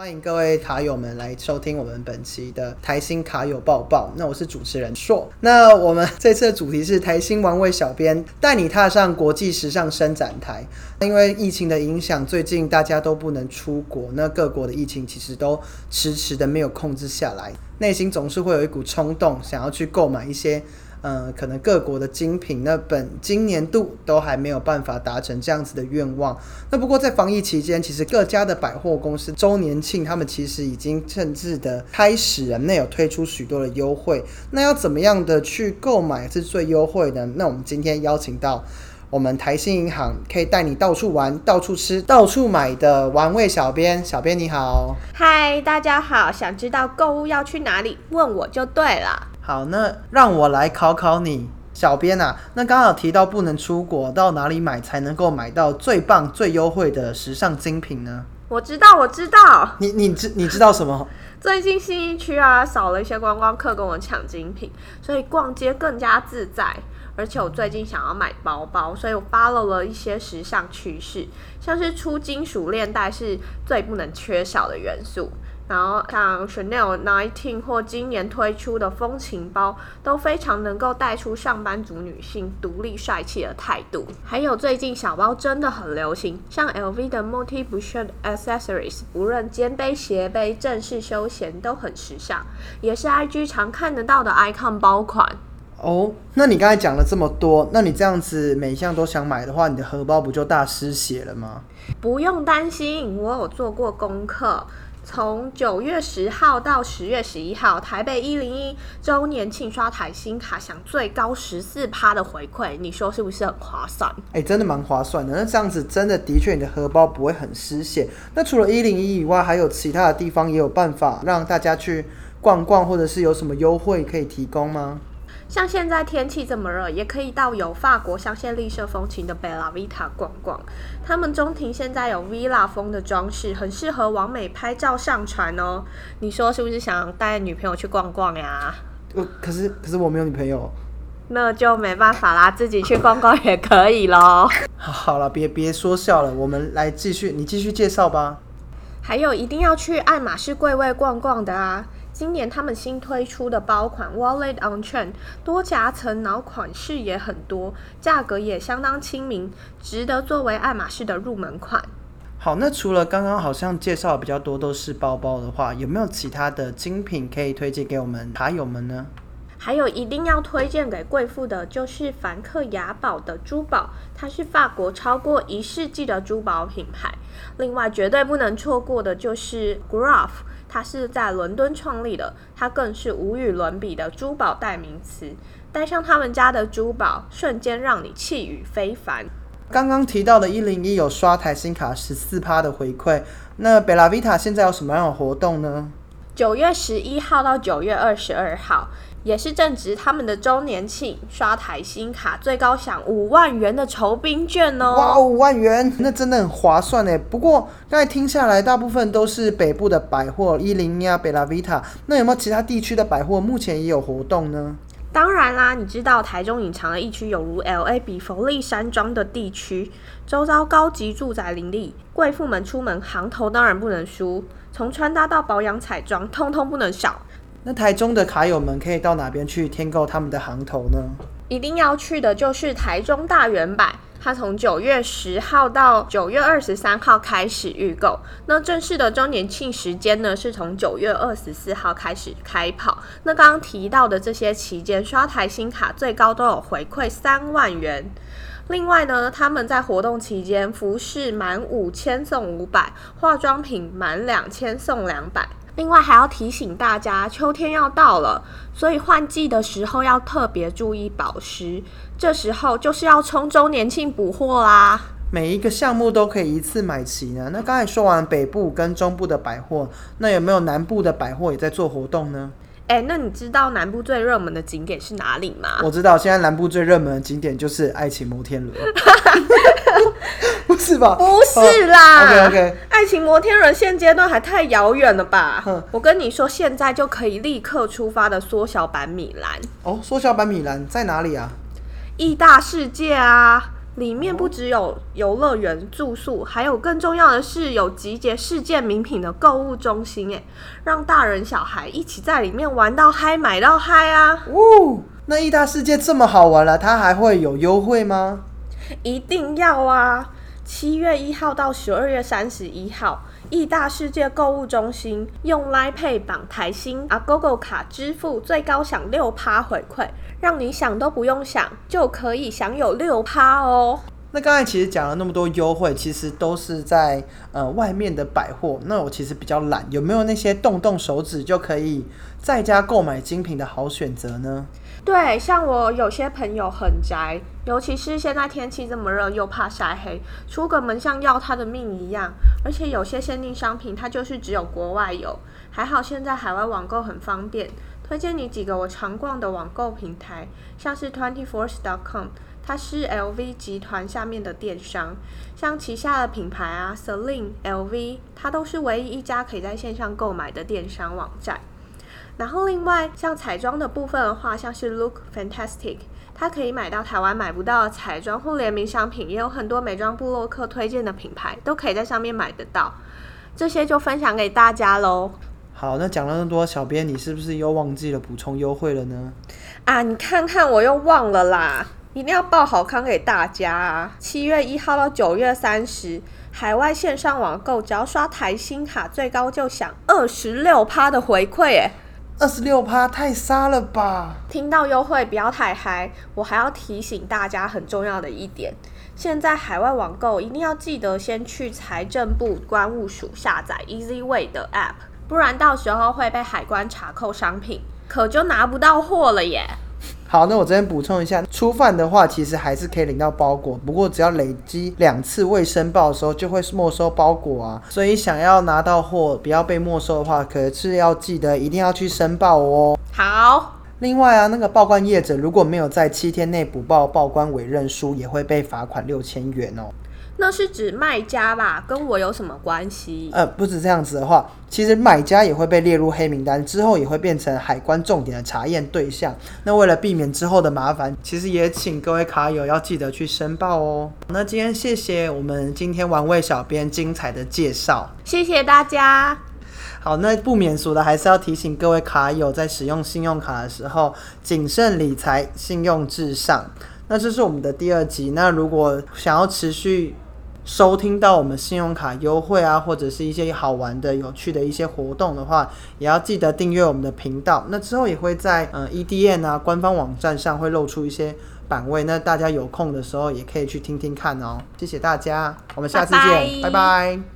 欢迎各位卡友们来收听我们本期的台新卡友报报。那我是主持人硕。那我们这次的主题是台新王位小编带你踏上国际时尚伸展台。因为疫情的影响，最近大家都不能出国，那各国的疫情其实都迟迟的没有控制下来，内心总是会有一股冲动，想要去购买一些。呃，可能各国的精品，那本今年度都还没有办法达成这样子的愿望。那不过在防疫期间，其实各家的百货公司周年庆，他们其实已经甚至的开始了，那有推出许多的优惠。那要怎么样的去购买是最优惠的？那我们今天邀请到我们台新银行，可以带你到处玩、到处吃、到处买的玩味小编。小编你好，嗨，大家好，想知道购物要去哪里？问我就对了。好，那让我来考考你，小编啊。那刚好提到不能出国，到哪里买才能够买到最棒、最优惠的时尚精品呢？我知道，我知道。你你知你知道什么？最近新一区啊，少了一些观光客跟我抢精品，所以逛街更加自在。而且我最近想要买包包，所以我 follow 了一些时尚趋势，像是出金属链带是最不能缺少的元素。然后像 Chanel Nineteen 或今年推出的风情包，都非常能够带出上班族女性独立帅气的态度。还有最近小包真的很流行，像 LV 的 Multi Boucher Accessories，不论肩背、斜背、正式、休闲都很时尚，也是 IG 常看得到的 icon 包款。哦，那你刚才讲了这么多，那你这样子每一项都想买的话，你的荷包不就大失血了吗？不用担心，我有做过功课。从九月十号到十月十一号，台北一零一周年庆刷台新卡享最高十四趴的回馈，你说是不是很划算？哎，真的蛮划算的。那这样子真的的确，你的荷包不会很失血。那除了一零一以外，还有其他的地方也有办法让大家去逛逛，或者是有什么优惠可以提供吗？像现在天气这么热，也可以到有法国香榭丽舍风情的 Belvita 逛逛。他们中庭现在有 villa 风的装饰，很适合完美拍照上传哦。你说是不是想带女朋友去逛逛呀？呃，可是可是我没有女朋友，那就没办法啦，自己去逛逛也可以喽。好了，别别说笑了，我们来继续，你继续介绍吧。还有一定要去爱马仕柜位逛逛的啊。今年他们新推出的包款 Wallet on Chain 多夹层，然后款式也很多，价格也相当亲民，值得作为爱马仕的入门款。好，那除了刚刚好像介绍比较多都是包包的话，有没有其他的精品可以推荐给我们卡友们呢？还有一定要推荐给贵妇的，就是梵克雅宝的珠宝，它是法国超过一世纪的珠宝品牌。另外，绝对不能错过的就是 Graph。它是在伦敦创立的，它更是无与伦比的珠宝代名词。戴上他们家的珠宝，瞬间让你气宇非凡。刚刚提到的一零一有刷台新卡十四趴的回馈，那贝拉维塔现在有什么样的活动呢？九月十一号到九月二十二号。也是正值他们的周年庆，刷台新卡最高享五万元的酬宾券哦！哇，五万元，那真的很划算呢。不过刚才听下来，大部分都是北部的百货，伊林呀、贝拉维塔。那有没有其他地区的百货目前也有活动呢？当然啦，你知道台中隐藏的一区有如 L A 比佛利山庄的地区，周遭高级住宅林立，贵妇们出门行头当然不能输，从穿搭到保养彩妆，通通不能少。那台中的卡友们可以到哪边去添购他们的行头呢？一定要去的就是台中大圆百，它从九月十号到九月二十三号开始预购。那正式的周年庆时间呢，是从九月二十四号开始开跑。那刚刚提到的这些期间，刷台新卡最高都有回馈三万元。另外呢，他们在活动期间，服饰满五千送五百，化妆品满两千送两百。另外还要提醒大家，秋天要到了，所以换季的时候要特别注意保湿。这时候就是要冲周年庆补货啦！每一个项目都可以一次买齐呢。那刚才说完北部跟中部的百货，那有没有南部的百货也在做活动呢？哎，那你知道南部最热门的景点是哪里吗？我知道，现在南部最热门的景点就是爱情摩天轮。不是吧？不是啦。OK OK，爱情摩天轮现阶段还太遥远了吧？我跟你说，现在就可以立刻出发的缩小版米兰。哦，缩小版米兰在哪里啊？意大世界啊！里面不只有游乐园、住宿，还有更重要的是有集结世界名品的购物中心，哎，让大人小孩一起在里面玩到嗨、买到嗨啊！呜，那意大世界这么好玩了，它还会有优惠吗？一定要啊！七月一号到十二月三十一号，义大世界购物中心用 Line Pay 绑台新 Agogo 卡支付，最高享六趴回馈，让你想都不用想就可以享有六趴哦。那刚才其实讲了那么多优惠，其实都是在呃外面的百货。那我其实比较懒，有没有那些动动手指就可以在家购买精品的好选择呢？对，像我有些朋友很宅，尤其是现在天气这么热，又怕晒黑，出个门像要他的命一样。而且有些限定商品，它就是只有国外有。还好现在海外网购很方便，推荐你几个我常逛的网购平台，像是 Twenty Four.com，它是 LV 集团下面的电商，像旗下的品牌啊，Celine、LV，它都是唯一一家可以在线上购买的电商网站。然后另外像彩妆的部分的话，像是 Look Fantastic，它可以买到台湾买不到的彩妆或联名商品，也有很多美妆部落客推荐的品牌，都可以在上面买得到。这些就分享给大家喽。好，那讲了那么多，小编你是不是又忘记了补充优惠了呢？啊，你看看我又忘了啦！一定要报好康给大家啊！七月一号到九月三十，海外线上网购只要刷台新卡，最高就享二十六趴的回馈，诶。二十六趴太杀了吧！听到优惠不要太嗨，我还要提醒大家很重要的一点：现在海外网购一定要记得先去财政部关务署下载 EasyWay 的 App，不然到时候会被海关查扣商品，可就拿不到货了耶。好，那我这边补充一下，初犯的话，其实还是可以领到包裹，不过只要累积两次未申报的时候，就会没收包裹啊。所以想要拿到货，不要被没收的话，可是要记得一定要去申报哦。好。另外啊，那个报关业者如果没有在七天内补报报关委任书，也会被罚款六千元哦。那是指卖家吧？跟我有什么关系？呃，不止这样子的话，其实买家也会被列入黑名单，之后也会变成海关重点的查验对象。那为了避免之后的麻烦，其实也请各位卡友要记得去申报哦。那今天谢谢我们今天玩味小编精彩的介绍，谢谢大家。好，那不免俗的还是要提醒各位卡友，在使用信用卡的时候谨慎理财，信用至上。那这是我们的第二集。那如果想要持续收听到我们信用卡优惠啊，或者是一些好玩的、有趣的一些活动的话，也要记得订阅我们的频道。那之后也会在呃 EDN 啊官方网站上会露出一些版位，那大家有空的时候也可以去听听看哦。谢谢大家，我们下次见，拜拜。